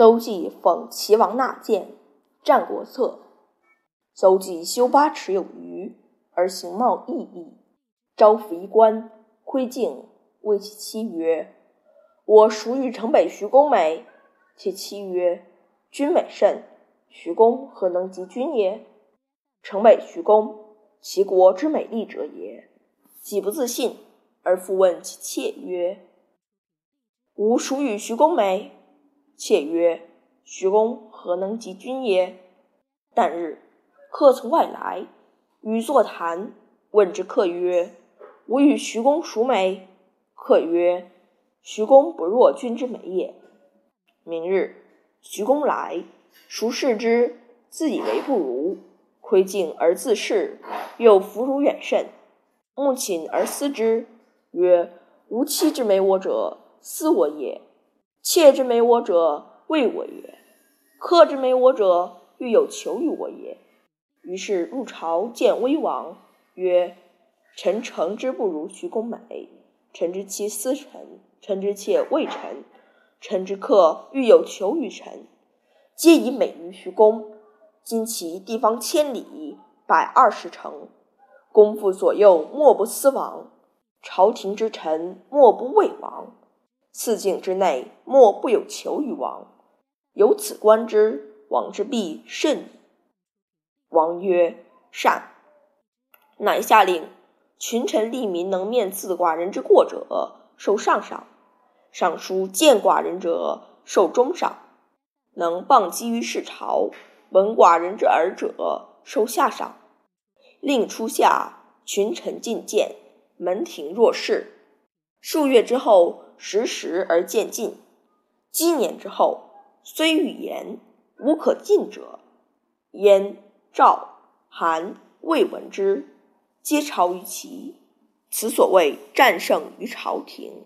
邹忌讽齐王纳谏，《战国策》。邹忌修八尺有余，而形貌异异。招抚衣冠，窥镜，谓其妻曰：“我孰与城北徐公美？”其妻曰：“君美甚，徐公何能及君也？”城北徐公，齐国之美丽者也。己不自信，而复问其妾曰：“吾孰与徐公美？”妾曰：“徐公何能及君也？”旦日，客从外来，与坐谈。问之客曰：“吾与徐公孰美？”客曰：“徐公不若君之美也。”明日，徐公来，孰视之，自以为不如，窥镜而自视，又弗如远甚。目寝而思之，曰：“吾妻之美我者，思我也。”妾之美我者，畏我也；客之美我者，欲有求于我也。于是入朝见威王，曰：“臣诚之不如徐公美。臣之妻思臣，臣之妾畏臣，臣之客欲有求于臣，皆以美于徐公。今其地方千里，百二十城，公父左右，莫不思王；朝廷之臣，莫不畏王。”四境之内，莫不有求于王。由此观之，王之必甚矣。王曰：“善。”乃下令，群臣吏民能面刺寡人之过者，受上赏；尚书见寡人者，受中赏；能谤讥于市朝，闻寡人之耳者，受下赏。令初下，群臣进谏，门庭若市。数月之后。时时而渐进，积年之后，虽欲言，无可进者。燕、赵、韩、魏闻之，皆朝于齐。此所谓战胜于朝廷。